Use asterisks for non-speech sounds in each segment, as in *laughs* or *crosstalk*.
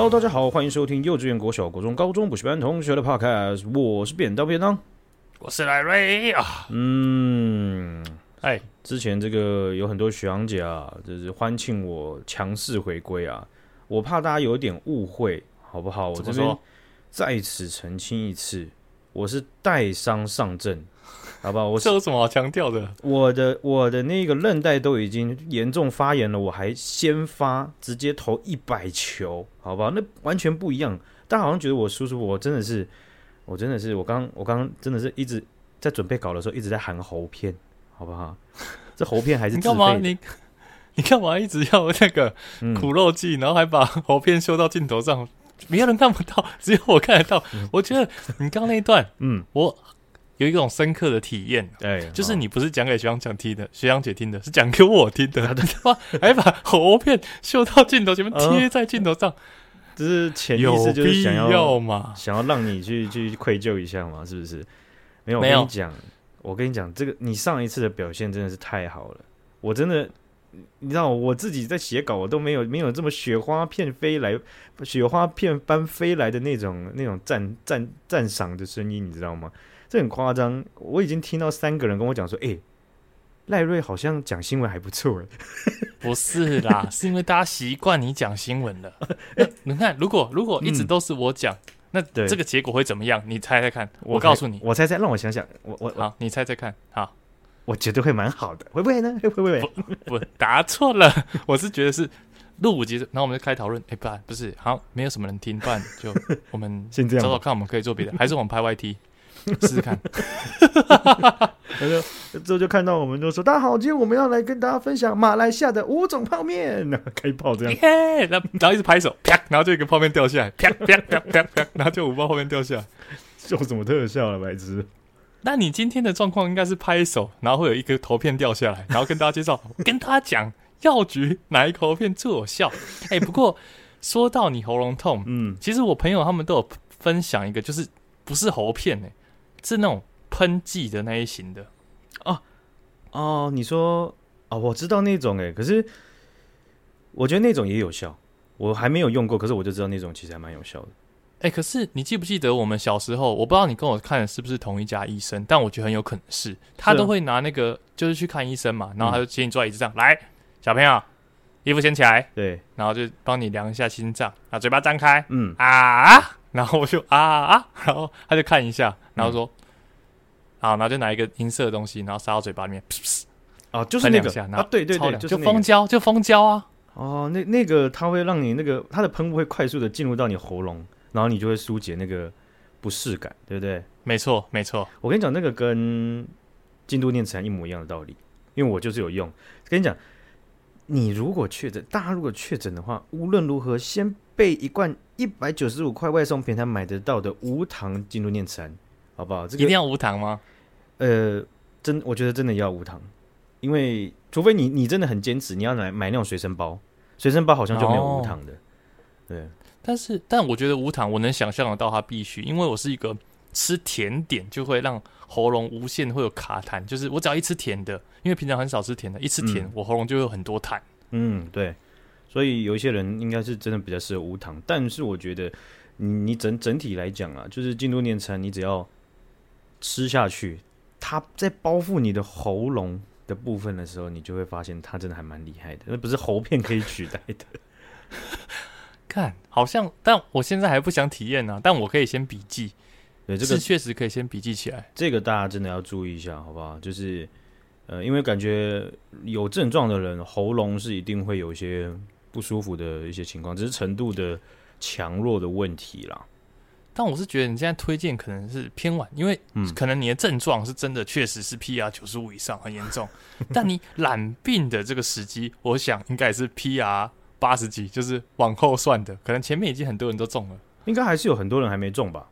Hello，大家好，欢迎收听幼稚园、国小、国中、高中补习班同学的 Podcast，我是扁担便当，我是赖瑞啊。嗯，哎，之前这个有很多学长姐啊，就是欢庆我强势回归啊，我怕大家有点误会，好不好？我这边在此澄清一次，我是带伤上阵。好吧，我这有什么好强调的？我的我的那个韧带都已经严重发炎了，我还先发直接投一百球，好吧，那完全不一样。大家好像觉得我叔叔，我真的是，我真的是，我刚我刚真的是一直在准备稿的时候一直在喊喉片，好不好？这喉片还是。你干嘛？你你干嘛一直要那个苦肉计，嗯、然后还把喉片修到镜头上，没有人看不到，只有我看得到。嗯、我觉得你刚那一段，嗯，我。有一种深刻的体验，对，就是你不是讲给学长讲听的，学长姐听的，是讲给我听的，*laughs* 对吧？*laughs* 还把喉片秀到镜头前面，贴在镜头上，只是潜意识就是想要，要嘛，想要让你去去愧疚一下嘛，是不是？没有，没有。我跟你讲，我跟你讲，这个你上一次的表现真的是太好了，我真的，你知道，我自己在写稿，我都没有没有这么雪花片飞来，雪花片般飞来的那种那种赞赞赞赏的声音，你知道吗？这很夸张，我已经听到三个人跟我讲说：“哎、欸，赖瑞好像讲新闻还不错。*laughs* ”不是啦，是因为大家习惯你讲新闻了。*laughs* 欸、你看，如果如果一直都是我讲，嗯、那这个结果会怎么样？你猜猜看。我，我告诉你，我猜猜，让我想想。我我好，你猜猜看。好，我觉得会蛮好的，会不会呢？*laughs* 会不会？不，不答错了。我是觉得是录五集，然后我们就开讨论。哎、欸，不，不是，好，没有什么人听，不然就我们先这样找找看，我们可以做别的，还是我们拍 YT。*laughs* 试试看，之后就看到我们就说：“大家好，今天我们要来跟大家分享马来西亚的五种泡面。*laughs* ”开炮这样，然后然后一直拍手，啪，然后就一个泡面掉下来，啪啪啪啪啪，然后就五包泡面掉下来，秀什么特效了，白痴？那你今天的状况应该是拍手，然后会有一个头片掉下来，然后跟大家介绍，跟大家讲药局哪一个头片最有效。哎，不过说到你喉咙痛，嗯，其实我朋友他们都有分享一个，就是不是喉片哎。是那种喷剂的那一型的哦哦，你说哦，我知道那种诶，可是我觉得那种也有效，我还没有用过，可是我就知道那种其实还蛮有效的。哎，可是你记不记得我们小时候？我不知道你跟我看的是不是同一家医生，但我觉得很有可能是，他都会拿那个就是去看医生嘛，然后他就请你坐在椅子上，嗯、来，小朋友，衣服掀起来，对，然后就帮你量一下心脏，啊，嘴巴张开，嗯啊。然后我就啊啊，然后他就看一下，然后说，嗯、好，然后就拿一个银色的东西，然后塞到嘴巴里面，噗噗哦，就是那个下，啊，对对对，就蜂胶，就蜂胶啊，哦，那那个它会让你那个它的喷雾会快速的进入到你喉咙，然后你就会疏解那个不适感，对不对？没错，没错。我跟你讲，那个跟京都念慈庵一模一样的道理，因为我就是有用。跟你讲，你如果确诊，大家如果确诊的话，无论如何先备一罐。一百九十五块外送平台买得到的无糖京都念慈庵，好不好？这个一定要无糖吗？呃，真我觉得真的要无糖，因为除非你你真的很坚持，你要买买那种随身包，随身包好像就没有无糖的。哦、对，但是但我觉得无糖，我能想象得到它必须，因为我是一个吃甜点就会让喉咙无限会有卡痰，就是我只要一吃甜的，因为平常很少吃甜的，一吃甜、嗯、我喉咙就会有很多痰。嗯，对。所以有一些人应该是真的比较适合无糖，但是我觉得你你整整体来讲啊，就是进度念慈，你只要吃下去，它在包覆你的喉咙的部分的时候，你就会发现它真的还蛮厉害的，那不是喉片可以取代的。*laughs* 看，好像，但我现在还不想体验呢、啊，但我可以先笔记。对，这个确实可以先笔记起来。这个大家真的要注意一下，好不好？就是呃，因为感觉有症状的人喉咙是一定会有一些。不舒服的一些情况，只是程度的强弱的问题啦。但我是觉得你现在推荐可能是偏晚，因为可能你的症状是真的确实是 PR 九十五以上很严重，*laughs* 但你染病的这个时机，我想应该也是 PR 八十几，就是往后算的，可能前面已经很多人都中了，应该还是有很多人还没中吧。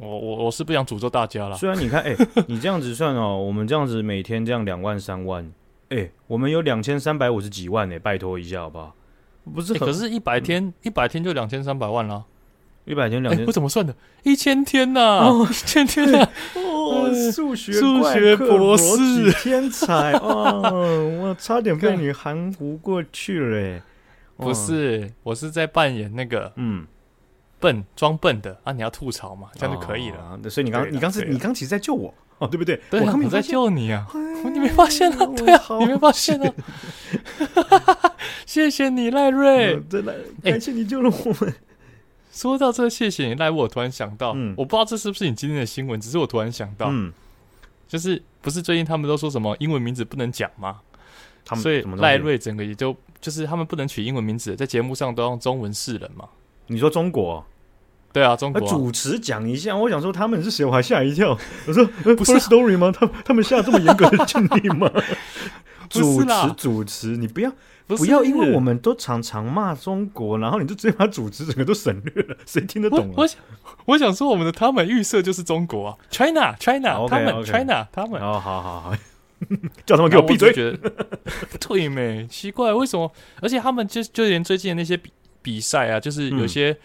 我我我是不想诅咒大家了。虽然你看，哎、欸，你这样子算哦，我们这样子每天这样两万三万。哎、欸，我们有两千三百五十几万呢、欸，拜托一下好不好？不是、欸，可是一百天一百、嗯、天就两千三百万了，一百天两千，我怎么算的？一千天呐、啊，哦，一千天呐、啊，哦，数学数学博士天才哦，我差点被你含糊过去了、欸，不是，我是在扮演那个嗯笨装笨的啊！你要吐槽嘛，这样就可以了。所以你刚你刚是你刚其实在救我哦，对不对？对，我在救你啊！你没发现啊？对啊，你没发现啊？*laughs* 谢谢你赖瑞，真的感谢你救了我们。*laughs* 说到这，谢谢你赖，我突然想到，我不知道这是不是你今天的新闻，只是我突然想到，嗯，就是不是最近他们都说什么英文名字不能讲吗？所以赖瑞整个也就。就是他们不能取英文名字，在节目上都用中文示人嘛。你说中国？对啊，中国、啊。主持讲一下，我想说他们是谁，我还吓一跳。*laughs* 我说不是 story 吗？他他们下这么严格的禁令吗？*laughs* 主持主持，你不要不，不要，因为我们都常常骂中国，然后你就直接把主持整个都省略了，谁听得懂啊？我，我想我想说，我们的他们预设就是中国啊，China China，、oh, 他们 China 他们。哦，好好好。*laughs* 叫他们给我闭嘴！对没奇怪，为什么？而且他们就就连最近的那些比比赛啊，就是有些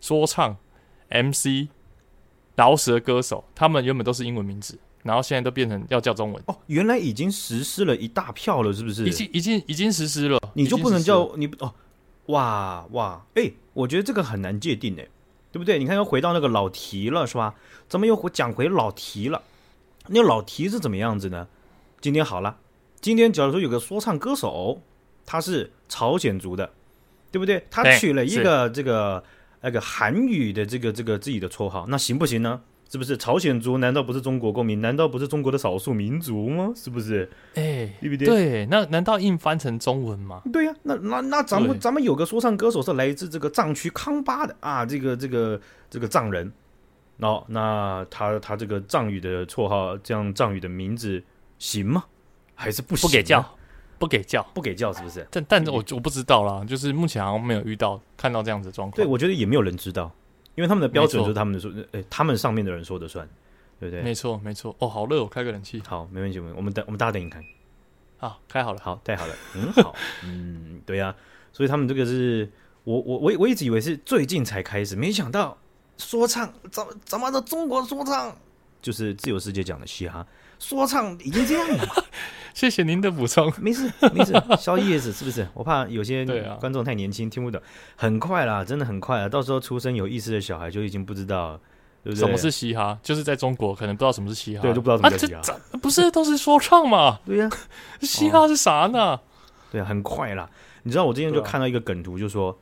说唱、嗯、MC、饶舌歌手，他们原本都是英文名字，然后现在都变成要叫中文。哦，原来已经实施了一大票了，是不是？已经已经已经实施了，你就不能叫你哦？哇哇！哎、欸，我觉得这个很难界定哎，对不对？你看又回到那个老题了，是吧？怎么又讲回老题了？那老题是怎么样子呢？今天好了，今天假如说有个说唱歌手，他是朝鲜族的，对不对？他取了一个这个那个韩语的这个这个自己的绰号，那行不行呢？是不是？朝鲜族难道不是中国公民？难道不是中国的少数民族吗？是不是？哎，对不对？对，那难道硬翻成中文吗？对呀、啊，那那那咱们咱们有个说唱歌手是来自这个藏区康巴的啊，这个这个这个藏人，哦，那他他这个藏语的绰号，这样藏语的名字。行吗？还是不行？不给叫，不给叫，不给叫，是不是？但但我我不知道啦，就是目前好像没有遇到看到这样子状况。对，我觉得也没有人知道，因为他们的标准就是他们的说，哎、欸，他们上面的人说的算，对不对？没错，没错。哦，好热，我开个冷气。好，没问题，我们等，我们大家等你看。好，开好了，好，带好了。很，好，*laughs* 嗯，对呀、啊。所以他们这个是我我我我一直以为是最近才开始，没想到说唱怎么怎么的中国说唱就是自由世界讲的嘻哈。说唱已经这样了，*laughs* 谢谢您的补充。没 *laughs* 事没事，小叶子是不是？*laughs* 我怕有些观众太年轻听不懂。很快啦，真的很快啊！到时候出生有意识的小孩就已经不知道，对不对？什么是嘻哈？就是在中国可能不知道什么是嘻哈，对，就不知道什么是嘻哈。啊、这不是都是说唱吗？对呀、啊，*laughs* 嘻哈是啥呢？哦、对啊，很快啦。你知道我之前就看到一个梗图，就说，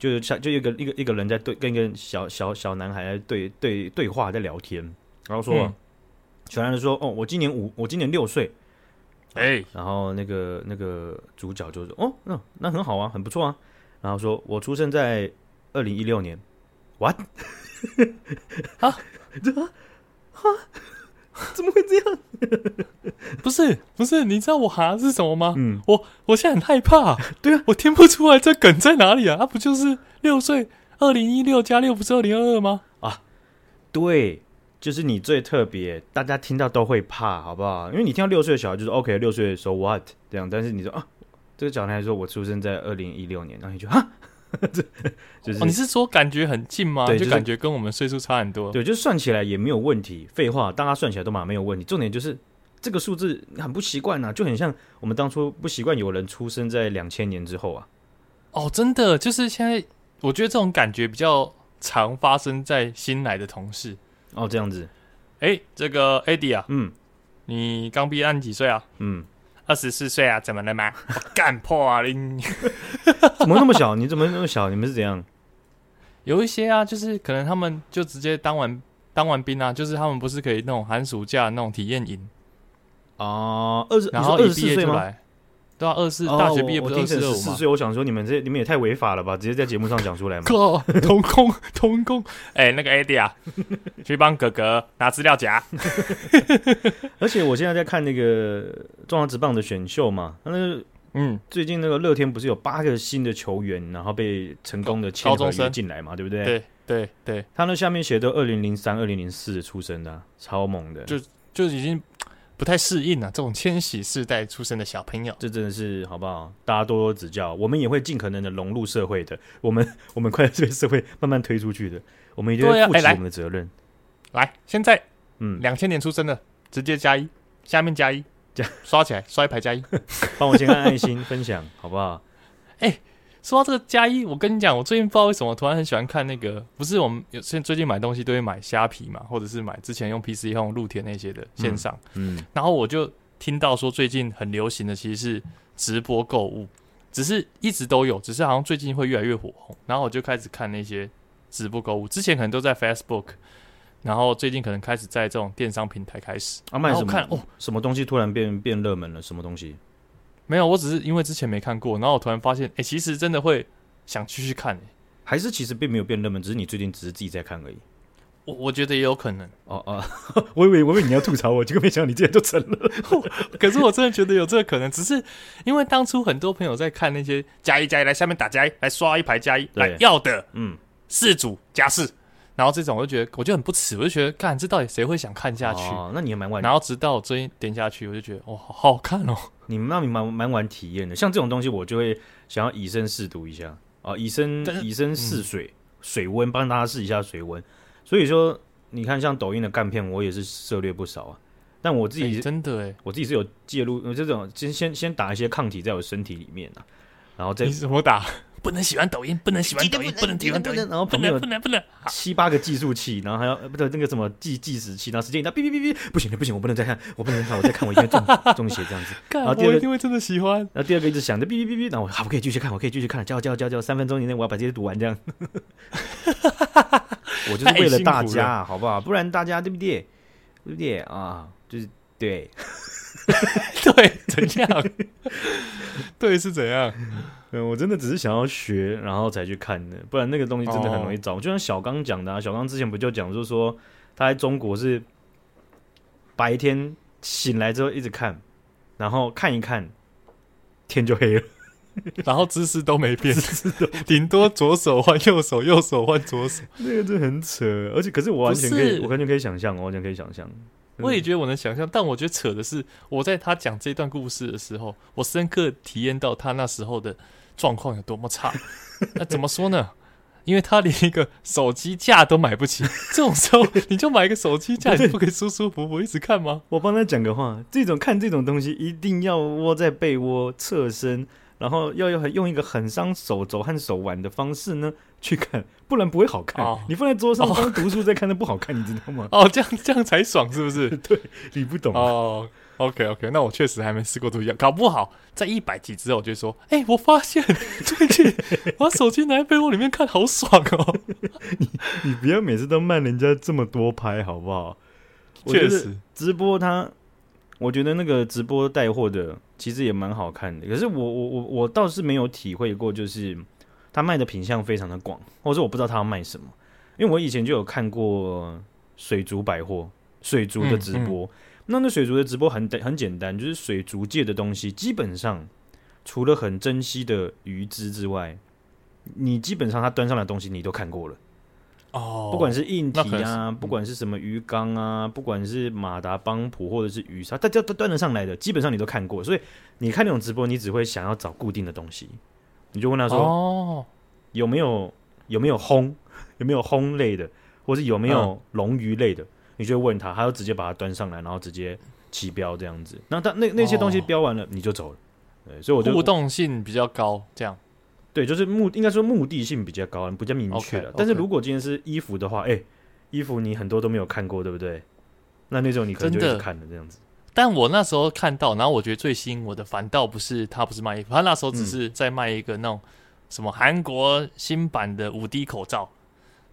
就是像就一个一个一个人在对跟一个小小小男孩在对对对话在聊天，然后说。嗯小男孩说：“哦，我今年五，我今年六岁。哎、欸，然后那个那个主角就说：哦，那那很好啊，很不错啊。然后说我出生在二零一六年，what？啊？*laughs* 这啊？怎么会这样？*laughs* 不是不是，你知道我哈是什么吗？嗯，我我现在很害怕。*laughs* 对啊，我听不出来这梗在哪里啊？啊，不就是六岁？二零一六加六不是二零二二吗？啊，对。”就是你最特别，大家听到都会怕，好不好？因为你听到六岁的小孩就是 OK，六岁 so what 这样，但是你说啊，这个小孩说我出生在二零一六年，然后你就啊，这 *laughs* 就是、哦、你是说感觉很近吗？对，就感觉跟我们岁数差很多。对，就算起来也没有问题。废话，大家算起来都嘛没有问题。重点就是这个数字很不习惯呐，就很像我们当初不习惯有人出生在两千年之后啊。哦，真的，就是现在我觉得这种感觉比较常发生在新来的同事。哦，这样子，哎、欸，这个 Eddie 啊，嗯，你刚毕业，你几岁啊？嗯，二十四岁啊，怎么了吗？*laughs* 干破啊你！*laughs* 怎么那么小？你怎么那么小？你们是怎样？有一些啊，就是可能他们就直接当完当完兵啊，就是他们不是可以那种寒暑假那种体验营啊，二十，然后一毕业就来。对啊，二四大学毕业不是二十四岁？我想说，你们这你们也太违法了吧？直接在节目上讲出来吗？童工童工，*laughs* 哎、欸，那个 AD 啊，*laughs* 去帮哥哥拿资料夹。*laughs* 而且我现在在看那个中华职棒的选秀嘛，那个嗯，最近那个乐天不是有八个新的球员，然后被成功的签合约进来嘛？对不对？对对对，他那下面写的二零零三、二零零四出生的，超猛的，就就已经。不太适应啊，这种千禧世代出生的小朋友，这真的是好不好？大家多多指教，我们也会尽可能的融入社会的。我们 *laughs* 我们快这个社会慢慢推出去的，我们一定会负起我们的责任。来，来，现在嗯，两千年出生的直接加一，下面加一，加刷起来，刷一排加一，*laughs* 帮我先按爱心分享，好不好？*laughs* 哎、欸，说到这个加一，我跟你讲，我最近不知道为什么突然很喜欢看那个，不是我们有现最近买东西都会买虾皮嘛，或者是买之前用 PC 用露天那些的线上，嗯，嗯，然后我就听到说最近很流行的其实是直播购物，只是一直都有，只是好像最近会越来越火红，然后我就开始看那些直播购物，之前可能都在 Facebook，然后最近可能开始在这种电商平台开始啊卖什么？看哦，什么东西突然变变热门了，什么东西？没有，我只是因为之前没看过，然后我突然发现，哎，其实真的会想继续看，还是其实并没有变热门，只是你最近只是自己在看而已。我我觉得也有可能。哦哦，我以为我以为你要吐槽我，结果没想到你竟然就成了。*laughs* 可是我真的觉得有这个可能，只是因为当初很多朋友在看那些加一加一来下面打加一来刷一排加一来要的，嗯，四组加四，然后这种我就觉得我就很不耻，我就觉得看这到底谁会想看下去？哦，那你也蛮晚。然后直到我最近点下去，我就觉得哦，好好看哦。你们那你蛮蛮玩体验的，像这种东西我就会想要以身试毒一下啊，以身以身试水，嗯、水温帮大家试一下水温。所以说，你看像抖音的干片，我也是涉猎不少啊。但我自己、欸、真的哎，我自己是有介入这种先先先打一些抗体在我身体里面啊，然后再你怎么打？不能喜欢抖音，不能喜欢抖音，不能喜欢抖音，然后不能不能不能七八个计数器，然后还要不对那个什么计计时器，然后时间一到，哔哔哔哔，不行了不行，我不能再看，我不能再看，我再看我一定中中邪这样子。*laughs* 然后第二个我一定会真的喜欢。然后第二个一直想着哔哔哔哔，然后我好，我可以继续看，我可以继续看，教教教教，三分钟以内我要把这些读完这样。*laughs* 我就是为了大家，好不好？不然大家对不对？对不对啊？就是对，*laughs* 对，怎样？对是怎样？嗯，我真的只是想要学，然后才去看的，不然那个东西真的很容易找。Oh. 就像小刚讲的，啊，小刚之前不就讲，就是说他在中国是白天醒来之后一直看，然后看一看，天就黑了，*laughs* 然后姿势都 *laughs* 没变，顶多左手换右手，右手换左手，*laughs* 那个真的很扯。而且，可是我完全可以，我完全可以想象，我完全可以想象。我也觉得我能想象，但我觉得扯的是，我在他讲这段故事的时候，我深刻体验到他那时候的。状况有多么差？*laughs* 那怎么说呢？因为他连一个手机架都买不起，这种时候你就买一个手机架，你不可以舒舒服服一直看吗？我帮他讲个话，这种看这种东西一定要窝在被窝侧身，然后要用用一个很伤手肘和手腕的方式呢 *laughs* 去看，不然不会好看。哦、你放在桌上当读书在看，那不好看，你知道吗？哦，这样这样才爽，是不是？*laughs* 对，你不懂哦。OK OK，那我确实还没试过这样，搞不好在一百集之后我就说，哎、欸，我发现 *laughs* 最近把手机拿在被窝里面看好爽哦。*laughs* 你你不要每次都慢人家这么多拍好不好？确实，直播他，我觉得那个直播带货的其实也蛮好看的。可是我我我我倒是没有体会过，就是他卖的品相非常的广，或者我不知道他要卖什么。因为我以前就有看过水族百货、水族的直播。嗯嗯那那水族的直播很很简单，就是水族界的东西，基本上除了很珍惜的鱼只之外，你基本上他端上来的东西你都看过了哦。不管是硬体啊，不管是什么鱼缸啊，不管是马达邦普或者是鱼叉，大家都端得上来的，基本上你都看过。所以你看那种直播，你只会想要找固定的东西，你就问他说：“哦，有没有有没有烘有没有烘类的，或是有没有龙鱼类的？”你就问他，他就直接把它端上来，然后直接起标这样子。然后他那那些东西标完了，你就走了。对，所以我就互动性比较高，这样。对，就是目应该说目的性比较高，比较明确了。但是如果今天是衣服的话，哎、欸，衣服你很多都没有看过，对不对？那那种你可能就会看了这样子。但我那时候看到，然后我觉得最吸引我的，反倒不是他不是卖衣服，他那时候只是在卖一个那种什么韩国新版的五 D 口罩。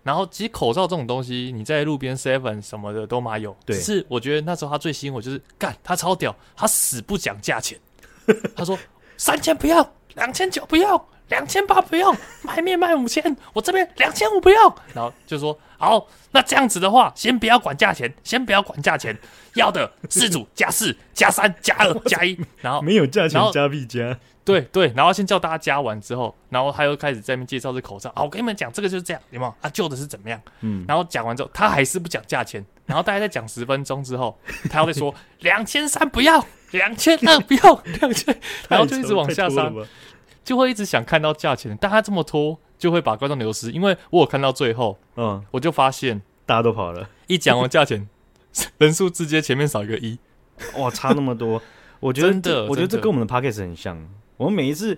然后其实口罩这种东西，你在路边 Seven 什么的都嘛有。对。只是我觉得那时候他最吸引我就是干，他超屌，他死不讲价钱。*laughs* 他说三千不要，两千九不要，两千八不要，卖面卖五千，我这边两千五不要。然后就说好，那这样子的话，先不要管价钱，先不要管价钱，要的四组加四加三加二 *laughs* 加一，然后没有价钱加必加。对对，然后先叫大家加完之后，然后他又开始在那边介绍这口罩。啊，我跟你们讲，这个就是这样，有没有？啊，旧的是怎么样？嗯，然后讲完之后，他还是不讲价钱。然后大概再讲十分钟之后，他又在说 *laughs* 两千三不要，两千二不要，*laughs* 两千，然后就一直往下杀，就会一直想看到价钱。但他这么拖，就会把观众流失。因为我有看到最后，嗯，我就发现大家都跑了。一讲完价钱，*laughs* 人数直接前面少一个一，哇，差那么多。我觉得，我觉得这跟我们的 Podcast 很像。我们每一次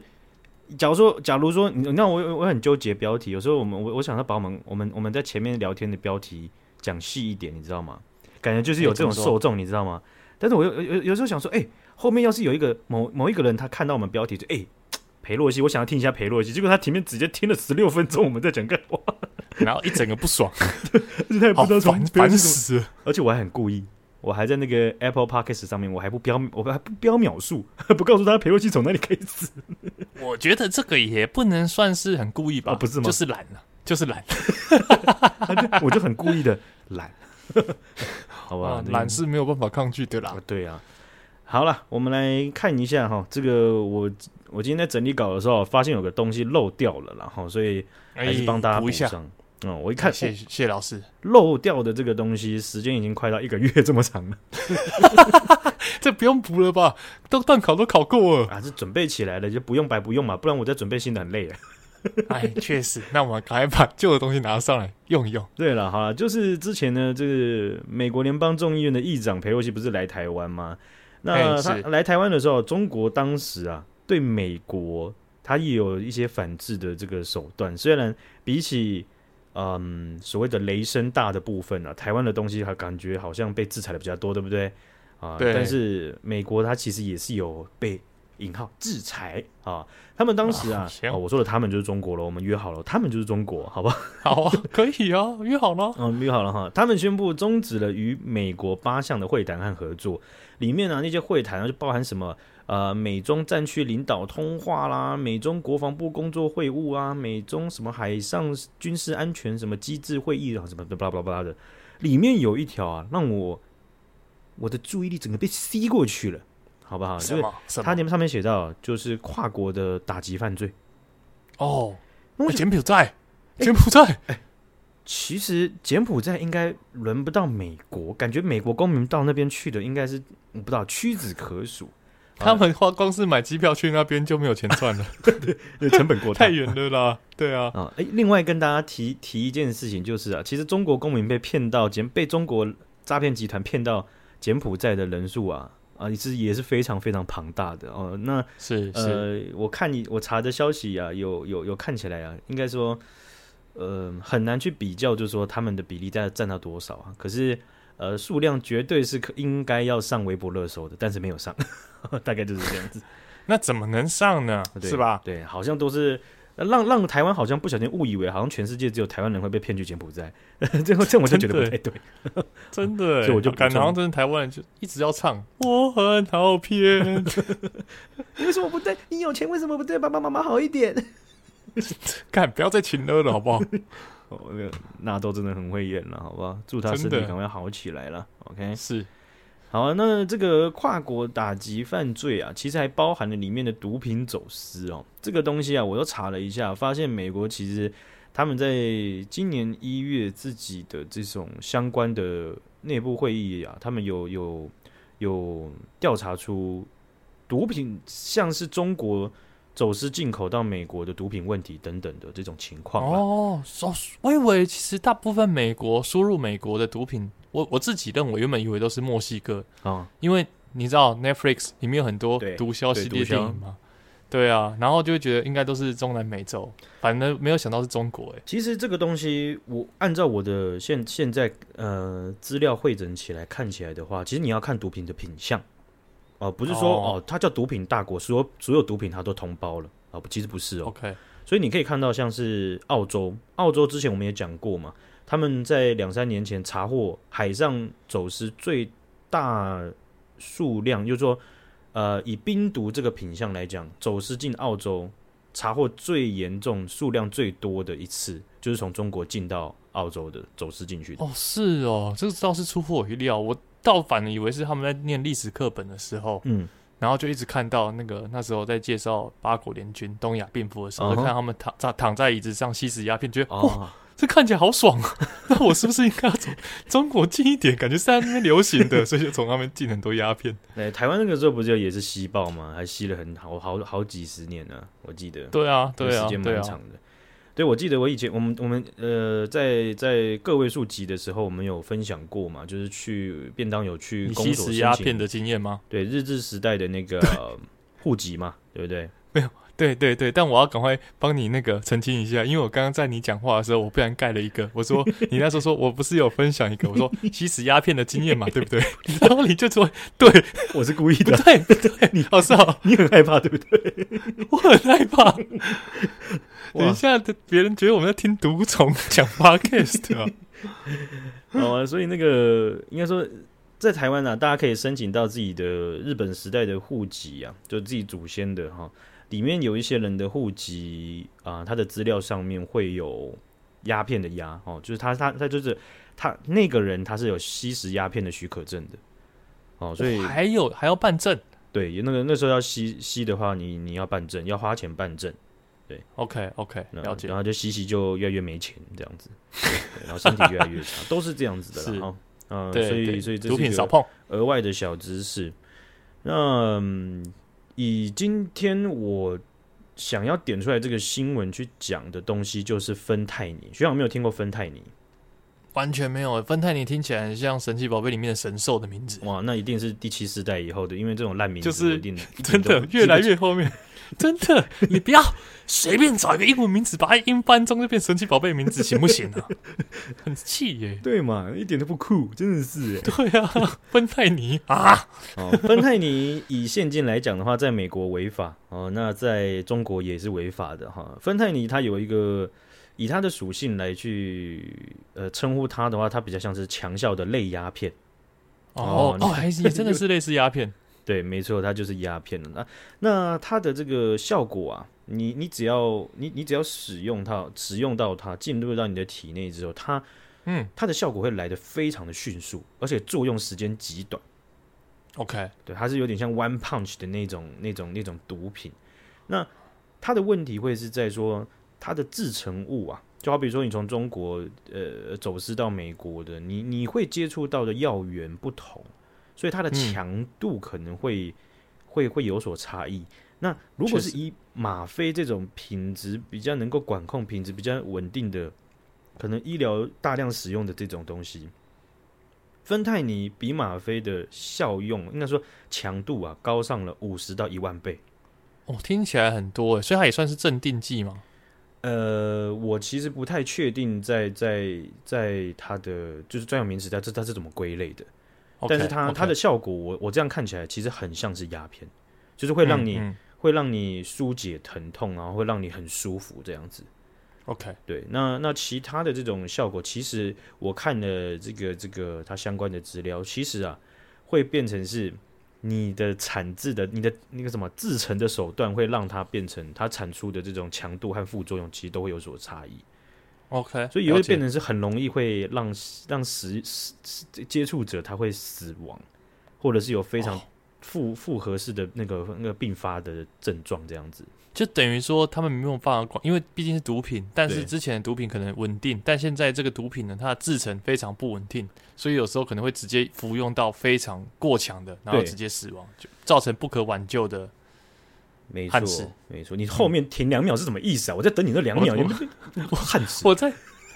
假如说，假如说，你那我我很纠结标题，有时候我们我我想要把我们我们我们在前面聊天的标题讲细一点，你知道吗？感觉就是有这种受众，你知道吗？但是我有有有时候想说，哎、欸，后面要是有一个某某一个人，他看到我们标题就哎，*tsk* 裴洛西，我想要听一下裴洛西，结果他前面直接听了十六分钟，我们在讲干话，*laughs* 然后一整个不爽，而 *laughs* 且他也不知道从烦死了，而且我还很故意。我还在那个 Apple Podcast 上面，我还不标，我还不标秒数，*laughs* 不告诉大家裴洛西从哪里开始。我觉得这个也不能算是很故意吧？哦、不是吗？就是懒了，就是懒。*laughs* 我就很故意的懒，*laughs* 好吧？懒、啊、是没有办法抗拒的啦。对啊。好了，我们来看一下哈，这个我我今天在整理稿的时候，发现有个东西漏掉了，然后所以还是帮大家补上。嗯，我一看，谢谢谢老师，漏掉的这个东西，时间已经快到一个月这么长了，*laughs* 这不用补了吧？都段考都考过了啊，这准备起来了，就不用白不用嘛，不然我再准备新的很累了。*laughs* 哎，确实，那我们赶快把旧的东西拿上来用一用。对了，好了，就是之前呢，这个美国联邦众议院的议长裴洛西不是来台湾吗？那他来台湾的时候，中国当时啊，对美国他也有一些反制的这个手段，虽然比起。嗯，所谓的雷声大的部分啊，台湾的东西还感觉好像被制裁的比较多，对不对？啊，对。但是美国它其实也是有被引号制裁啊。他们当时啊，啊，我说的他们就是中国了。我们约好了，他们就是中国，好吧？好啊，可以啊，约好了。嗯，约好了哈。他们宣布终止了与美国八项的会谈和合作，里面呢那些会谈就包含什么？呃，美中战区领导通话啦，美中国防部工作会晤啊，美中什么海上军事安全什么机制会议啊，什么的巴拉巴拉的，里面有一条啊，让我我的注意力整个被吸过去了，好不好？就是？它里面上面写到，就是跨国的打击犯罪。哦，柬埔寨，柬埔寨。哎、欸，其实柬埔寨应该轮不到美国，感觉美国公民到那边去的应该是我不知道屈指可数。他们花光是买机票去那边就没有钱赚了，*laughs* 对，成本过太远了啦。对啊，啊，哎，另外跟大家提提一件事情，就是啊，其实中国公民被骗到柬，被中国诈骗集团骗到柬埔寨的人数啊，啊，也是也是非常非常庞大的哦。那是呃，我看你我查的消息啊，有有有看起来啊，应该说呃很难去比较，就是说他们的比例在占到多少啊？可是。呃，数量绝对是可应该要上微博热搜的，但是没有上，大概就是这样子。那怎么能上呢？是吧？对，好像都是让让台湾好像不小心误以为，好像全世界只有台湾人会被骗去柬埔寨。最后这我就觉得不太对，*laughs* 真的，所以我就感觉好像真的台湾人就一直要唱，我很好骗。*laughs* 为什么不对？你有钱为什么不对爸爸妈妈好一点？*laughs* 干，不要再请了了，好不好？哦，那个纳豆真的很会演了，好不好？祝他身体赶快好起来了。OK，是好啊。那这个跨国打击犯罪啊，其实还包含了里面的毒品走私哦。这个东西啊，我又查了一下，发现美国其实他们在今年一月自己的这种相关的内部会议啊，他们有有有调查出毒品像是中国。走私进口到美国的毒品问题等等的这种情况哦，哦，我以为其实大部分美国输入美国的毒品，我我自己认为原本以为都是墨西哥啊，哦、因为你知道 Netflix 里面有很多毒枭系列电影嘛，对，啊，然后就会觉得应该都是中南美洲，反正没有想到是中国哎。其实这个东西，我按照我的现现在呃资料汇整起来看起来的话，其实你要看毒品的品项。哦，不是说哦，哦，它叫毒品大国，所有所有毒品它都通包了啊，哦，其实不是哦。OK，所以你可以看到，像是澳洲，澳洲之前我们也讲过嘛，他们在两三年前查获海上走私最大数量，就是说，呃，以冰毒这个品相来讲，走私进澳洲查获最严重、数量最多的一次，就是从中国进到澳洲的走私进去的。哦，是哦，这个倒是出乎我意料，我。倒反的以为是他们在念历史课本的时候，嗯，然后就一直看到那个那时候在介绍八国联军东亚病夫的时候，uh 看他们躺在躺在椅子上吸食鸦片，觉得、uh. 哇，这看起来好爽啊！*laughs* 那我是不是应该要从中国近一点？感觉是在那边流行的，*laughs* 所以就从那边进很多鸦片。哎，台湾那个时候不就也是吸爆吗？还吸了很好好好几十年呢，我记得。对啊，对啊，时间蛮长的。对，我记得我以前我们我们呃，在在个位数级的时候，我们有分享过嘛，就是去便当有去吸食鸦片的经验吗？对，日治时代的那个户籍嘛，对不对？没有，对对对，但我要赶快帮你那个澄清一下，因为我刚刚在你讲话的时候，我不然盖了一个，我说你那时候说我不是有分享一个，我说吸食鸦片的经验嘛，对不对？*laughs* 然后你就说对，我是故意的，对不对？*laughs* 你好是好，你很害怕对不对？我很害怕，等一下别人觉得我们在听毒虫讲 podcast 啊。*laughs* 好啊，所以那个应该说。在台湾呢、啊，大家可以申请到自己的日本时代的户籍啊，就自己祖先的哈，里面有一些人的户籍啊，他的资料上面会有鸦片的鸦哦，就是他他他就是他那个人他是有吸食鸦片的许可证的哦，所以还有还要办证，对，那个那时候要吸吸的话，你你要办证，要花钱办证，对，OK OK，了解，然后就吸吸就越来越没钱这样子，然后身体越来越差，*laughs* 都是这样子的啦。嗯，对所以所以这是一个额外的小知识。那、嗯、以今天我想要点出来这个新闻去讲的东西，就是芬太尼。学长有没有听过芬太尼？完全没有。芬太尼听起来很像神奇宝贝里面的神兽的名字。哇，那一定是第七世代以后的，因为这种烂名字就是一定 *laughs* 真的越来越后面。*laughs* 真的，你不要随便找一个英文名字，把它英翻中就变神奇宝贝名字，行不行啊？*laughs* 很气耶！对嘛，一点都不酷，真的是耶。对啊，芬太尼啊，哦，芬太尼以现今来讲的话，在美国违法哦，那在中国也是违法的哈。芬太尼它有一个以它的属性来去呃称呼它的话，它比较像是强效的类鸦片哦哦，还是也真的是类似鸦片。*laughs* 对，没错，它就是鸦片了。那那它的这个效果啊，你你只要你你只要使用它，使用到它进入到你的体内之后，它嗯，它的效果会来得非常的迅速，而且作用时间极短。OK，对，它是有点像 One Punch 的那种那种那种毒品。那它的问题会是在说它的制成物啊，就好比说你从中国呃走私到美国的，你你会接触到的药源不同。所以它的强度可能会、会会有所差异。那如果是以吗啡这种品质比较能够管控、品质比较稳定的，可能医疗大量使用的这种东西，芬太尼比吗啡的效用应该说强度啊高上了五十到一万倍。哦，听起来很多，所以它也算是镇定剂吗？呃，我其实不太确定在在在它的就是专有名词，它这它是怎么归类的。但是它.它的效果，我我这样看起来其实很像是鸦片，就是会让你、嗯嗯、会让你疏解疼痛，然后会让你很舒服这样子。OK，对，那那其他的这种效果，其实我看了这个这个它相关的资料，其实啊会变成是你的产制的你的那个什么制成的手段，会让它变成它产出的这种强度和副作用，其实都会有所差异。OK，所以也会变成是很容易会让让实实接触者他会死亡，或者是有非常复复合式的那个那个并发的症状这样子，就等于说他们没有办法管，因为毕竟是毒品，但是之前的毒品可能稳定，但现在这个毒品呢，它的制成非常不稳定，所以有时候可能会直接服用到非常过强的，然后直接死亡，就造成不可挽救的。没错，没错，你后面停两秒是什么意思啊？我在等你那两秒，我汗 *laughs* 死，我在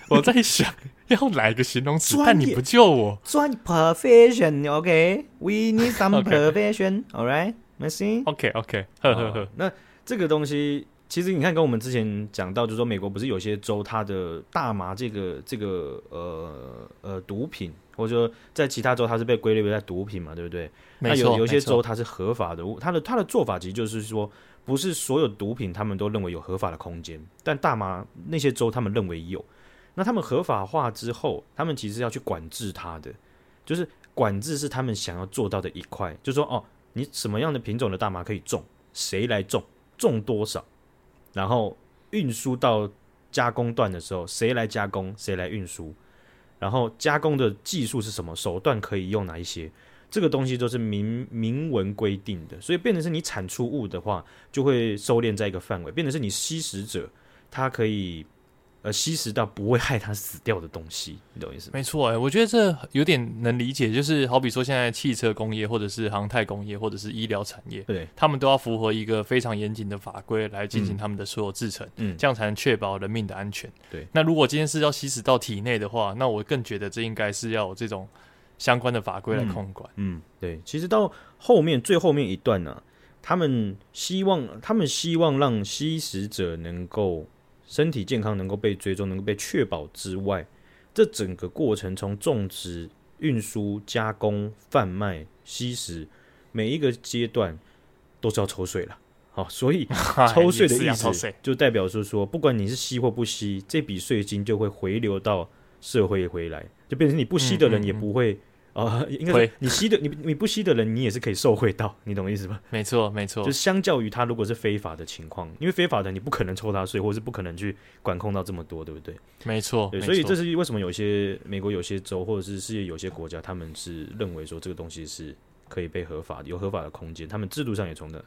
我在想要来个形容词，但你不救我。专业 profession，OK，we need some *laughs* profession，all right？Messi，OK，OK，呵呵呵。那这个东西其实你看，跟我们之前讲到，就是说美国不是有些州它的大麻这个这个呃呃毒品，或者说在其他州它是被归类为在毒品嘛，对不对？那有有些州它是合法的，它的它的做法其实就是说，不是所有毒品他们都认为有合法的空间，但大麻那些州他们认为有。那他们合法化之后，他们其实要去管制它的，就是管制是他们想要做到的一块，就是说哦，你什么样的品种的大麻可以种，谁来种，种多少，然后运输到加工段的时候，谁来加工，谁来运输，然后加工的技术是什么，手段可以用哪一些。这个东西都是明明文规定的，所以变成是你产出物的话，就会收敛在一个范围，变成是你吸食者，他可以呃吸食到不会害他死掉的东西，你懂意思吗？没错，哎，我觉得这有点能理解，就是好比说现在汽车工业或者是航太工业或者是医疗产业，对，他们都要符合一个非常严谨的法规来进行他们的所有制成，嗯，这样才能确保人命的安全。对，那如果今天是要吸食到体内的话，那我更觉得这应该是要有这种。相关的法规来控管。嗯，嗯，对，其实到后面最后面一段呢、啊，他们希望他们希望让吸食者能够身体健康，能够被追踪，能够被确保之外，这整个过程从种植、运输、加工、贩卖、吸食，每一个阶段都是要抽税了。好，所以 *laughs* 抽税的意思就代表是说，不管你是吸或不吸，这笔税金就会回流到社会回来，就变成你不吸的人也不会呃，应该说你吸的你你不吸的人，你也是可以受贿到，*laughs* 你懂我意思吧？没错，没错。就相较于他如果是非法的情况，因为非法的你不可能抽他税，或是不可能去管控到这么多，对不对？没错。对，所以这是为什么有些美国有些州或者是世界有些国家，他们是认为说这个东西是可以被合法的，有合法的空间，他们制度上也从的。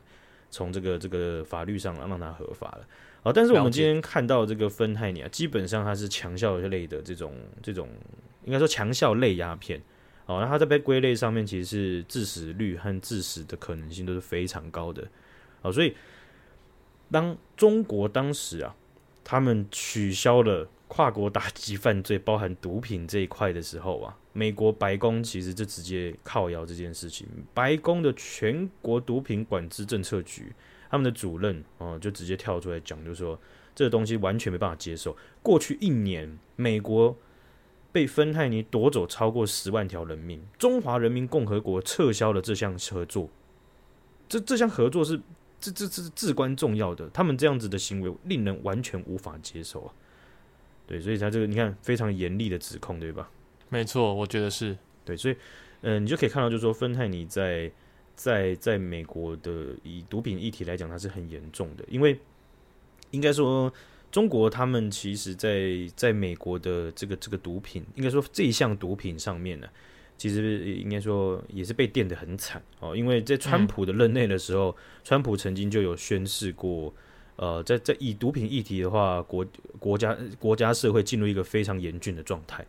从这个这个法律上让它合法了，好，但是我们今天看到这个芬太尼啊，基本上它是强效类的这种这种，应该说强效类鸦片，好，那它在被归类上面其实是致死率和致死的可能性都是非常高的，好，所以当中国当时啊，他们取消了跨国打击犯罪，包含毒品这一块的时候啊。美国白宫其实就直接靠摇这件事情，白宫的全国毒品管制政策局，他们的主任哦就直接跳出来讲，就说这个东西完全没办法接受。过去一年，美国被芬太尼夺走超过十万条人命，中华人民共和国撤销了这项合作，这这项合作是这这这是至关重要的，他们这样子的行为令人完全无法接受啊。对，所以他这个你看非常严厉的指控，对吧？没错，我觉得是。对，所以，嗯、呃，你就可以看到，就是说，芬太尼在在在美国的以毒品议题来讲，它是很严重的，因为应该说，中国他们其实在在美国的这个这个毒品，应该说这一项毒品上面呢、啊，其实应该说也是被电得很惨哦，因为在川普的任内的时候，嗯、川普曾经就有宣示过，呃，在在以毒品议题的话，国国家国家社会进入一个非常严峻的状态。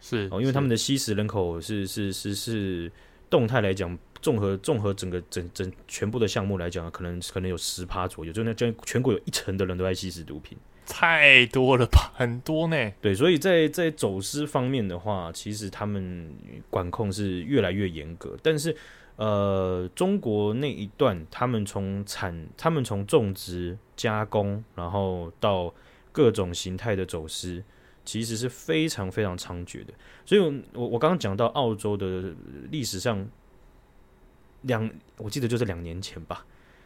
是哦，因为他们的吸食人口是是是是动态来讲，综合综合整个整整全部的项目来讲，可能可能有十趴左右，就那将全国有一成的人都在吸食毒品，太多了吧，*laughs* 很多呢。对，所以在在走私方面的话，其实他们管控是越来越严格，但是呃，中国那一段，他们从产，他们从种植、加工，然后到各种形态的走私。其实是非常非常猖獗的，所以我，我刚刚讲到澳洲的历史上两，我记得就是两年前吧，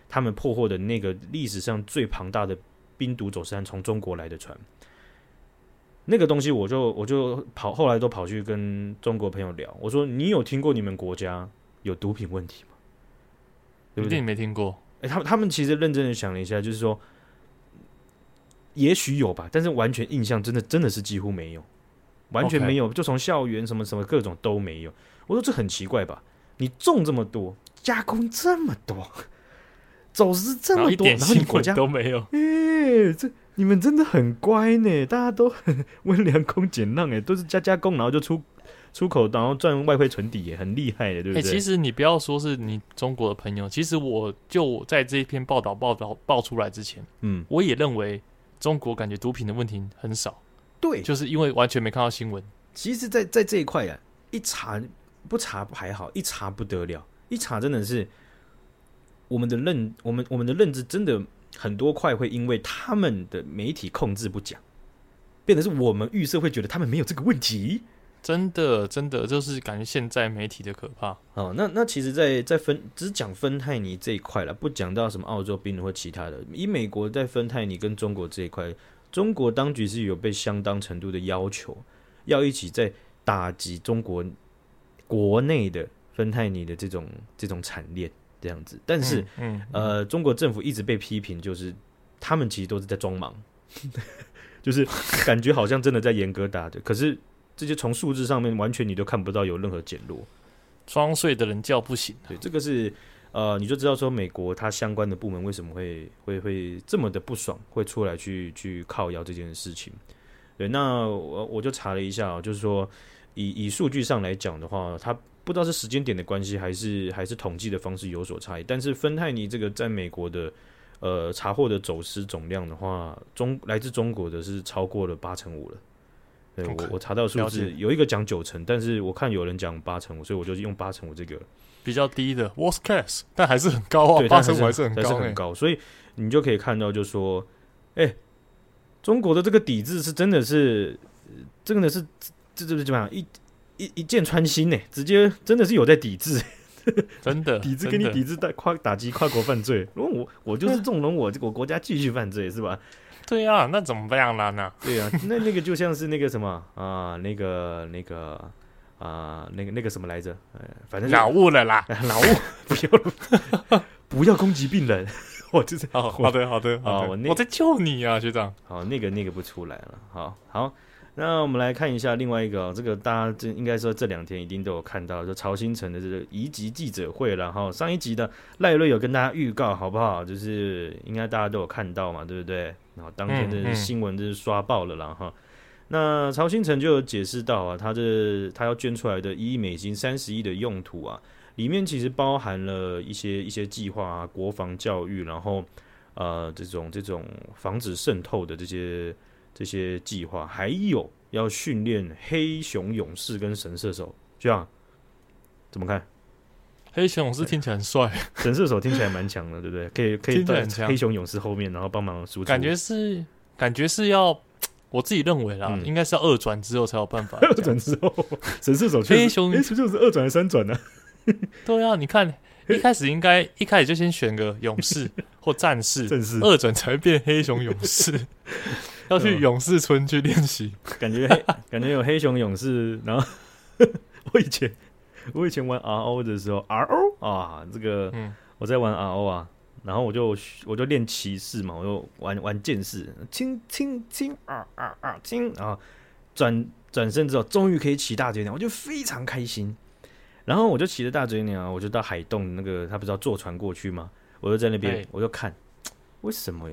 他们破获的那个历史上最庞大的冰毒走私案，从中国来的船，那个东西，我就我就跑，后来都跑去跟中国朋友聊，我说，你有听过你们国家有毒品问题吗？对不对？你没听过？哎，他们他们其实认真的想了一下，就是说。也许有吧，但是完全印象真的真的是几乎没有，完全没有.就从校园什么什么各种都没有。我说这很奇怪吧？你种这么多，加工这么多，走私这么多，然后，你国家都没有？哎、欸，这你们真的很乖呢，大家都很温良恭俭让哎，都是加加工，然后就出出口，然后赚外汇存底，也很厉害的，对不对？欸、其实你不要说是你中国的朋友，其实我就在这一篇报道报道爆出来之前，嗯，我也认为。中国感觉毒品的问题很少，对，就是因为完全没看到新闻。其实在，在在这一块啊，一查不查还好，一查不得了，一查真的是我们的认，我们我们的认知真的很多块会因为他们的媒体控制不讲，变得是我们预设会觉得他们没有这个问题。真的，真的就是感觉现在媒体的可怕。哦，那那其实在，在在芬只讲芬太尼这一块了，不讲到什么澳洲冰毒或其他的。以美国在芬太尼跟中国这一块，中国当局是有被相当程度的要求，要一起在打击中国国内的芬太尼的这种这种产链这样子。但是，嗯，嗯呃，中国政府一直被批评，就是他们其实都是在装忙，*laughs* 就是感觉好像真的在严格打的，可是。这些从数字上面完全你都看不到有任何减弱，装睡的人叫不醒。对，这个是呃，你就知道说美国它相关的部门为什么会会会这么的不爽，会出来去去靠腰这件事情。对，那我我就查了一下，就是说以以数据上来讲的话，它不知道是时间点的关系，还是还是统计的方式有所差异。但是芬太尼这个在美国的呃查获的走私总量的话，中来自中国的是超过了八成五了。对我我查到数字有一个讲九成，但是我看有人讲八成五，所以我就用八成五这个比较低的 worst case，但还是很高啊，八成五还是很高，很高，所以你就可以看到，就说，哎、欸，中国的这个抵制是真的是，真的是这这怎么样一一一箭穿心呢、欸？直接真的是有在抵制。*laughs* 真的 *laughs* 抵制，给你抵制打跨打击跨国犯罪，如果我我就是纵容我我国家继续犯罪是吧？对啊，那怎么办呢？那对啊，那那个就像是那个什么啊，那个那个啊，那个那个什么来着？反正脑雾了啦，*laughs* 脑雾不要不要攻击病人，我就是好好的好的好，我在救你啊，学长。好，那个那个不出来了，好好。那我们来看一下另外一个、哦，这个大家这应该说这两天一定都有看到，就曹新成的这个移籍记者会了哈。上一集的赖瑞有跟大家预告，好不好？就是应该大家都有看到嘛，对不对？然后当天的新闻就是刷爆了啦哈。嗯嗯、那曹新成就有解释到啊，他这他要捐出来的一亿美金三十亿的用途啊，里面其实包含了一些一些计划啊，国防教育，然后呃这种这种防止渗透的这些。这些计划还有要训练黑熊勇士跟神射手，这样怎么看？黑熊勇士听起来很帅，*laughs* 神射手听起来蛮强的，对不对？可以可以在黑熊勇士后面，然后帮忙输出。感觉是感觉是要，我自己认为啦，嗯、应该是要二转之后才有办法。*laughs* 二转之后，神射手黑熊哎，就是二转还是三转呢？对啊，你看 *laughs* 一开始应该一开始就先选个勇士 *laughs* 或战士，战士二转才会变黑熊勇士。*laughs* 要去勇士村去练习，感觉感觉有黑熊勇士。然后我以前我以前玩 RO 的时候，RO 啊，这个我在玩 RO 啊，然后我就我就练骑士嘛，我就玩玩剑士，轻轻轻啊啊啊轻啊，转转身之后终于可以骑大嘴鸟，我就非常开心。然后我就骑着大嘴鸟，我就到海洞那个他不是要坐船过去吗？我就在那边，我就看为什么。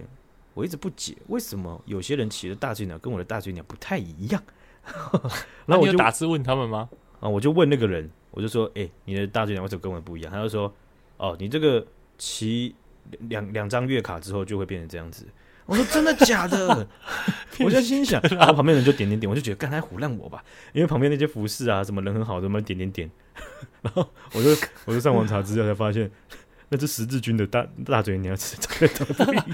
我一直不解，为什么有些人骑的大嘴鸟跟我的大嘴鸟不太一样？*laughs* 然后我就打字问他们吗？啊，我就问那个人，我就说：“哎、欸，你的大嘴鸟为什么跟我不一样？”他就说：“哦，你这个骑两两张月卡之后就会变成这样子。”我说：“真的假的？” *laughs* 我就心想，然后旁边人就点点点，我就觉得刚才唬烂我吧，因为旁边那些服饰啊，什么人很好，什么点点点，*laughs* 然后我就我就上网查资料才发现。*laughs* 那只十字军的大大嘴鸟，这个都不一样。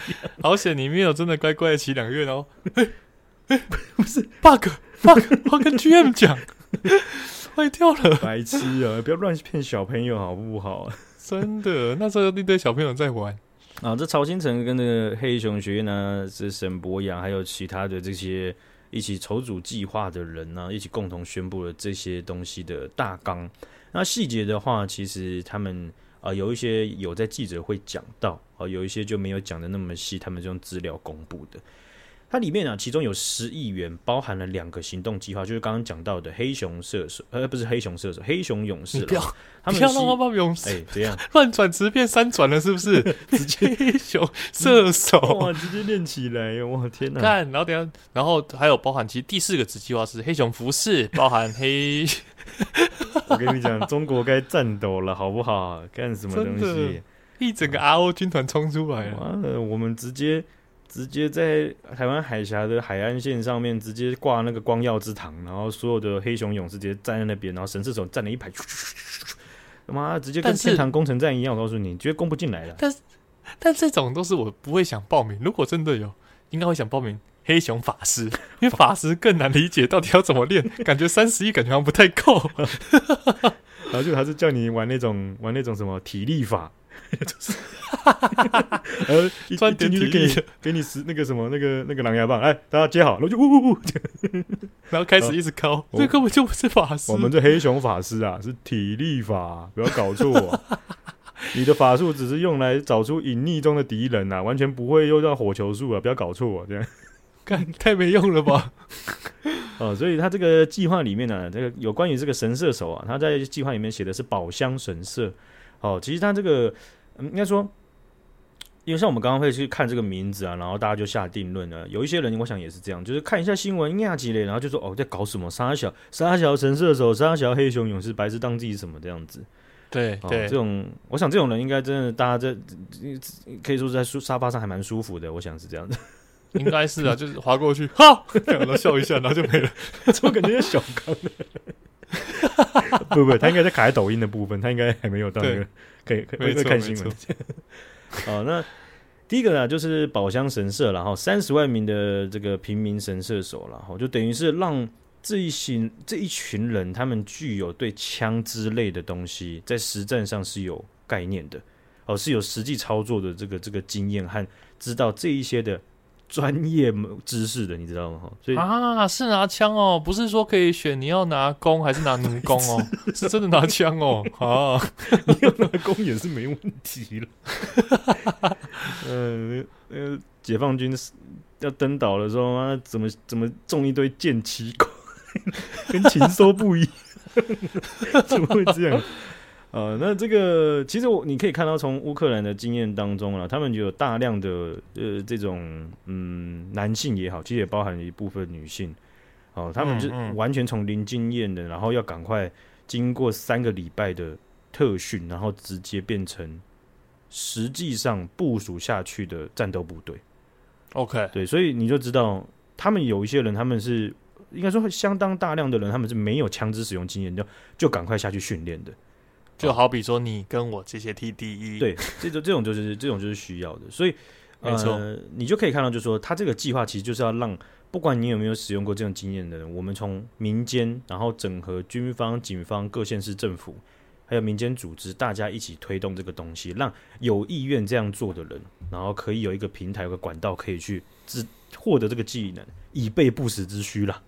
好险你没有真的乖乖的骑两个月哦。哎哎，不是 bug bug，我跟 GM 讲，坏掉了，白痴啊！不要乱骗小朋友好不好？真的，那时候有一堆小朋友在玩啊。这曹兴诚跟那个黑熊学院呢，是沈博阳，还有其他的这些一起筹组计划的人呢，一起共同宣布了这些东西的大纲。那细节的话，其实他们。啊、有一些有在记者会讲到，啊、有一些就没有讲的那么细，他们是用资料公布的。它里面啊，其中有十亿元包含了两个行动计划，就是刚刚讲到的黑熊射手，呃，不是黑熊射手，黑熊勇士。不要，他们不要让他把勇士，哎，这样 *laughs* 乱转词变三转了，是不是？*laughs* 直接黑熊射手，*laughs* 哇，直接练起来，我，天哪！看，然后等下，然后还有包含，其实第四个子计划是黑熊服饰，包含黑。我跟你讲，中国该战斗了，好不好？干什么东西？一整个 RO 军团冲出来了，完了，我们直接直接在台湾海峡的海岸线上面直接挂那个光耀之堂，然后所有的黑熊勇士直接站在那边，然后神射手站了一排，他妈直接跟天堂攻城战一样。我告诉你，绝对攻不进来了。但是，但这种都是我不会想报名。如果真的有，应该会想报名。黑熊法师，*laughs* 因为法师更难理解，到底要怎么练？感觉三十一感觉好像不太够。*laughs* 然后就还是叫你玩那种玩那种什么体力法，*laughs* 就是，然后钻进去给你给你使那个什么那个那个狼牙棒，哎，大家接好，然后就呜呜呜，*laughs* 然后开始一直敲，这根本就不是法师。我们这黑熊法师啊，是体力法，不要搞错。你的法术只是用来找出隐匿中的敌人啊，完全不会用到火球术啊，不要搞错啊，这样。*laughs* 干太没用了吧！哦，所以他这个计划里面呢，这个有关于这个神射手啊，他在计划里面写的是宝箱神射。哦，其实他这个，嗯，应该说，因为像我们刚刚会去看这个名字啊，然后大家就下定论了。有一些人，我想也是这样，就是看一下新闻亚几类，然后就说哦，在搞什么沙小沙小神射手，沙小黑熊勇士，白痴当自己什么这样子。对对，哦，这种，我想这种人应该真的大家在可以说是在舒沙发上还蛮舒服的，我想是这样子。*laughs* 应该是啊，就是划过去，哈，*laughs* 然后笑一下，然后就没了。*laughs* 怎么感觉像小刚呢？*laughs* 不不，他应该在卡在抖音的部分，他应该还没有到那个可以可以在看新闻。好，*laughs* 那第一个呢，就是宝箱神社，然后三十万名的这个平民神射手，然后就等于是让这一群这一群人，他们具有对枪之类的东西在实战上是有概念的，哦，是有实际操作的这个这个经验和知道这一些的。专业知识的，你知道吗？所以啊，是拿枪哦，不是说可以选你要拿弓还是拿弩 *laughs* 弓哦，是真的拿枪哦。啊，*laughs* 你要拿弓也是没问题了。嗯，*laughs* 呃，解放军要登岛的时候，啊，怎么怎么种一堆箭旗弓，跟禽兽不一样，怎么会这样？呃，那这个其实我你可以看到，从乌克兰的经验当中啊，他们就有大量的呃这种嗯男性也好，其实也包含一部分女性，哦、呃，他们是完全从零经验的，然后要赶快经过三个礼拜的特训，然后直接变成实际上部署下去的战斗部队。OK，对，所以你就知道，他们有一些人，他们是应该说相当大量的人，他们是没有枪支使用经验，就就赶快下去训练的。就好。比说你跟我这些 TDE，对，这种这种就是这种就是需要的，所以没错、呃，你就可以看到，就是说他这个计划其实就是要让不管你有没有使用过这种经验的人，我们从民间，然后整合军方、警方、各县市政府，还有民间组织，大家一起推动这个东西，让有意愿这样做的人，然后可以有一个平台、有个管道，可以去自获得这个技能，以备不时之需啦。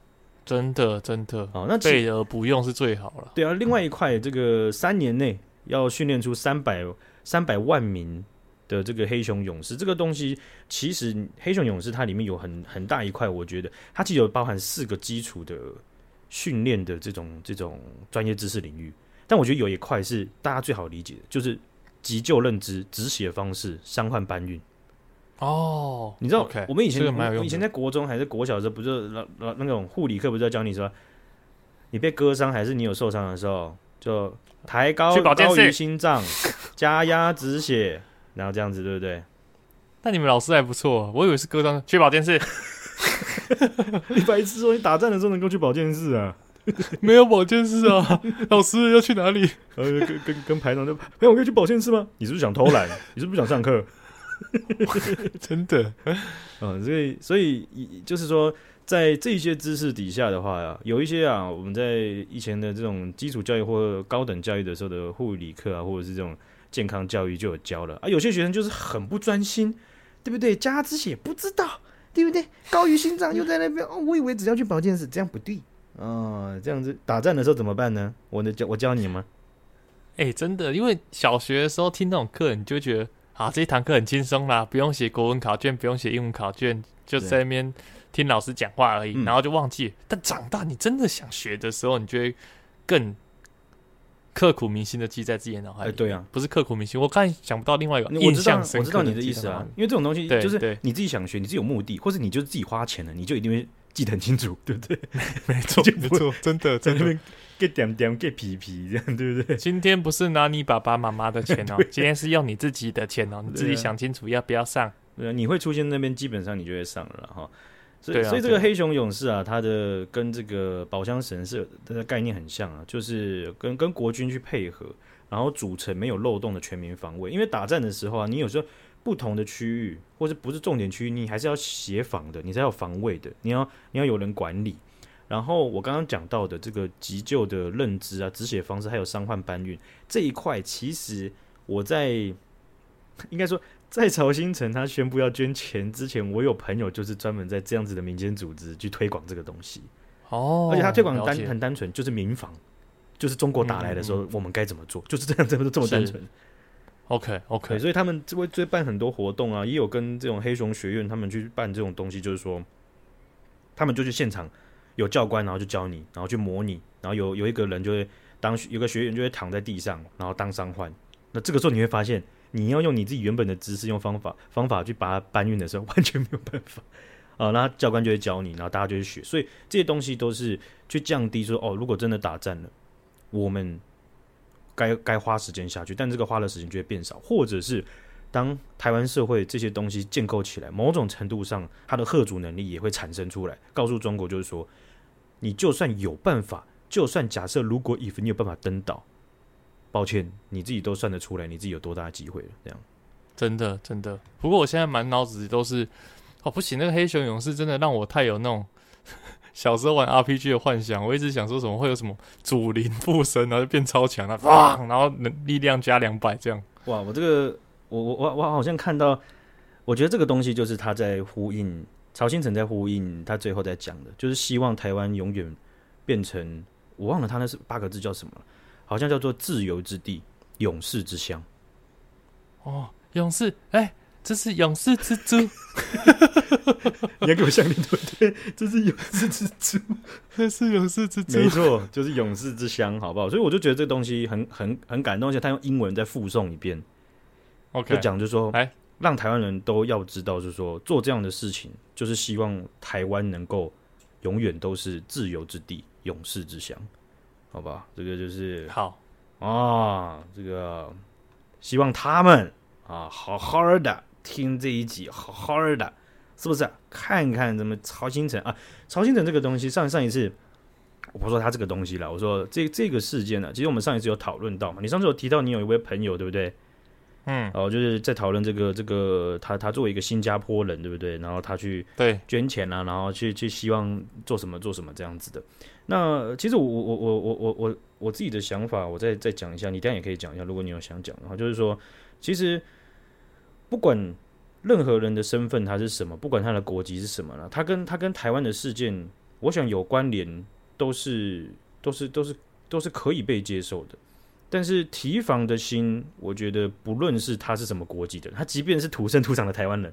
真的，真的，哦，那备而不用是最好了。对啊，另外一块，这个三年内要训练出三百三百万名的这个黑熊勇士，这个东西其实黑熊勇士它里面有很很大一块，我觉得它其实有包含四个基础的训练的这种这种专业知识领域。但我觉得有一块是大家最好理解的，就是急救认知、止血方式、伤患搬运。哦，你知道，okay, 我们以前我以前在国中还是国小的时候，不是那那那种护理课，不是要教你说，你被割伤还是你有受伤的时候，就抬高高于心脏，加压止血，然后这样子，对不对？那你们老师还不错，我以为是割伤去保健室。*laughs* 你白痴说你打仗的时候能够去保健室啊？*laughs* 没有保健室啊，*laughs* 老师要去哪里？呃，跟跟跟排长就，哎，我可以去保健室吗？你是不是想偷懒？你是不是不想上课？*laughs* 真的，嗯，*laughs* 所以所以就是说，在这些知识底下的话呀，有一些啊，我们在以前的这种基础教育或高等教育的时候的护理课啊，或者是这种健康教育就有教了啊。有些学生就是很不专心，对不对？加之血不知道，对不对？高于心脏又在那边哦，我以为只要去保健室，这样不对哦，这样子打战的时候怎么办呢？我能教我教你吗？哎、欸，真的，因为小学的时候听那种课，你就觉得。好，这一堂课很轻松啦，不用写国文考卷，不用写英文考卷，就在那边听老师讲话而已，然后就忘记了。但长大你真的想学的时候，你就会更刻骨铭心的记在自己的脑海里。对啊，不是刻骨铭心，我刚才想不到另外一个印象深刻。我知道你的意思啊，因为这种东西就是你自己想学，你自己有目的，或者你就是自己花钱了，你就一定会记得很清楚，对不对？*laughs* 没错，*laughs* 没错，真的，真的。给点点给皮皮这样对不对？今天不是拿你爸爸妈妈的钱哦，*laughs* 今天是要你自己的钱哦，你自己想清楚要不要上。对啊，你会出现那边，基本上你就会上了哈。所以，所以这个黑熊勇士啊，它的跟这个宝箱神社的概念很像啊，就是跟跟国军去配合，然后组成没有漏洞的全民防卫。因为打战的时候啊，你有时候不同的区域或者不是重点区域，你还是要协防的，你是要防卫的，你要你要有人管理。然后我刚刚讲到的这个急救的认知啊、止血方式，还有伤患搬运这一块，其实我在应该说在曹新城他宣布要捐钱之前，我有朋友就是专门在这样子的民间组织去推广这个东西哦，而且他推广单很单纯，就是民防，就是中国打来的时候我们该怎么做，嗯、就是这样，这么这么单纯。OK OK，所以他们就会会办很多活动啊，也有跟这种黑熊学院他们去办这种东西，就是说他们就去现场。有教官，然后就教你，然后去模拟，然后有有一个人就会当有个学员就会躺在地上，然后当伤患。那这个时候你会发现，你要用你自己原本的知识、用方法方法去把它搬运的时候，完全没有办法 *laughs* 啊。那教官就会教你，然后大家就会学。所以这些东西都是去降低说，哦，如果真的打仗了，我们该该花时间下去，但这个花的时间就会变少，或者是当台湾社会这些东西建构起来，某种程度上，它的吓阻能力也会产生出来，告诉中国就是说，你就算有办法，就算假设如果 if 你有办法登岛，抱歉，你自己都算得出来，你自己有多大的机会了，这样。真的真的，不过我现在满脑子都是，哦不行，那个黑熊勇士真的让我太有那种小时候玩 RPG 的幻想。我一直想说怎么会有什么主灵附身，然后就变超强了，哇，然后能力量加两百这样。哇，我这个我我我我好像看到，我觉得这个东西就是他在呼应曹兴诚在呼应他最后在讲的，就是希望台湾永远变成我忘了他那是八个字叫什么，好像叫做自由之地、勇士之乡。哦。勇士，哎、欸，这是勇士之珠，*laughs* 你要给我向你对不对？这是勇士之珠，*laughs* 这是勇士之珠，没错，就是勇士之乡，好不好？所以我就觉得这个东西很很很感动，而且他用英文再附送一遍，OK，就讲就是说，哎，让台湾人都要知道，就是说做这样的事情，就是希望台湾能够永远都是自由之地、勇士之乡，好吧？这个就是好啊，这个希望他们。啊，好好的听这一集，好好的，是不是？看看怎么曹兴诚啊，曹兴诚这个东西，上上一次我不说他这个东西了，我说这这个事件呢，其实我们上一次有讨论到嘛，你上次有提到你有一位朋友，对不对？嗯，哦，就是在讨论这个这个他他作为一个新加坡人，对不对？然后他去对捐钱啊，然后去去希望做什么做什么这样子的。那其实我我我我我我我自己的想法，我再再讲一下，你当然也可以讲一下，如果你有想讲的话，就是说。其实，不管任何人的身份他是什么，不管他的国籍是什么了，他跟他跟台湾的事件，我想有关联，都是都是都是都是可以被接受的。但是提防的心，我觉得不论是他是什么国籍的，他即便是土生土长的台湾人，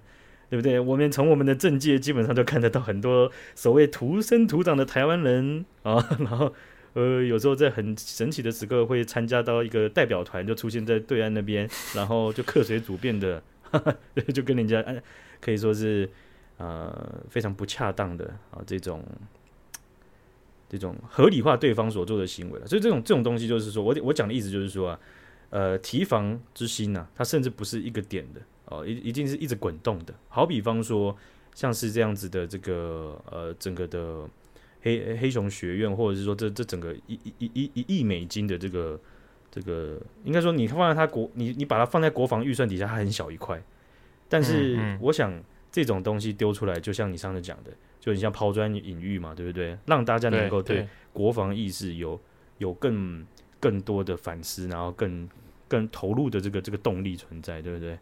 对不对？我们从我们的政界基本上都看得到很多所谓土生土长的台湾人啊，然后。呃，有时候在很神奇的时刻会参加到一个代表团，就出现在对岸那边，然后就客随主便的，*laughs* 就跟人家可以说是呃非常不恰当的啊这种这种合理化对方所做的行为了。所以这种这种东西就是说我我讲的意思就是说啊，呃提防之心呐、它甚至不是一个点的哦，一一定是一直滚动的。好比方说像是这样子的这个呃整个的。黑黑熊学院，或者是说这这整个一一一一一亿美金的这个这个，应该说你放在它国，你你把它放在国防预算底下，它很小一块。但是我想这种东西丢出来，就像你上次讲的，就你像抛砖引玉嘛，对不对？让大家能够对国防意识有有更更多的反思，然后更更投入的这个这个动力存在，对不对？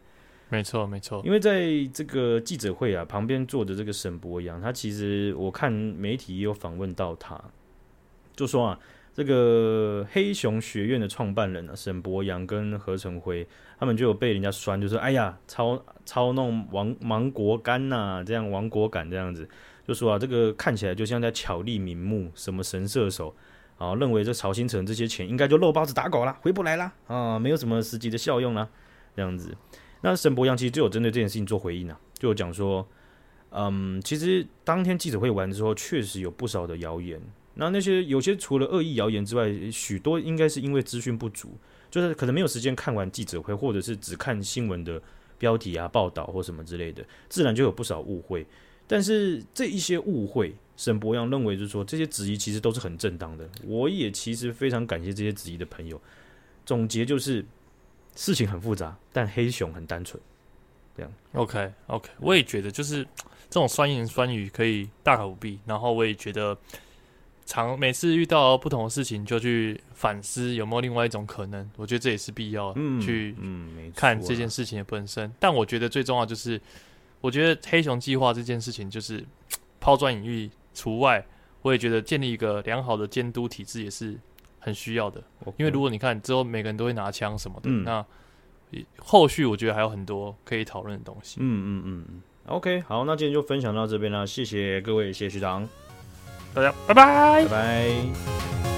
没错，没错。因为在这个记者会啊，旁边坐的这个沈博洋，他其实我看媒体也有访问到他，就说啊，这个黑熊学院的创办人啊，沈博洋跟何成辉，他们就有被人家酸，就说哎呀，操操弄亡亡国干呐、啊，这样亡国感这样子，就说啊，这个看起来就像在巧立名目，什么神射手啊，认为这曹兴成这些钱应该就肉包子打狗了，回不来了啊，没有什么实际的效用了，这样子。那沈博洋其实就有针对这件事情做回应啊，就有讲说，嗯，其实当天记者会完之后，确实有不少的谣言。那那些有些除了恶意谣言之外，许多应该是因为资讯不足，就是可能没有时间看完记者会，或者是只看新闻的标题啊、报道或什么之类的，自然就有不少误会。但是这一些误会，沈博洋认为就是说，这些质疑其实都是很正当的。我也其实非常感谢这些质疑的朋友。总结就是。事情很复杂，但黑熊很单纯，这样。OK OK，我也觉得就是这种酸言酸语可以大可不必。然后我也觉得，常每次遇到不同的事情就去反思有没有另外一种可能。我觉得这也是必要去看这件事情的本身。嗯嗯啊、但我觉得最重要就是，我觉得黑熊计划这件事情就是 *tsk* 抛砖引玉除外，我也觉得建立一个良好的监督体制也是。很需要的.因为如果你看之后每个人都会拿枪什么的，嗯、那后续我觉得还有很多可以讨论的东西。嗯嗯嗯嗯，OK，好，那今天就分享到这边了，谢谢各位，谢谢学长，大家拜拜，拜拜。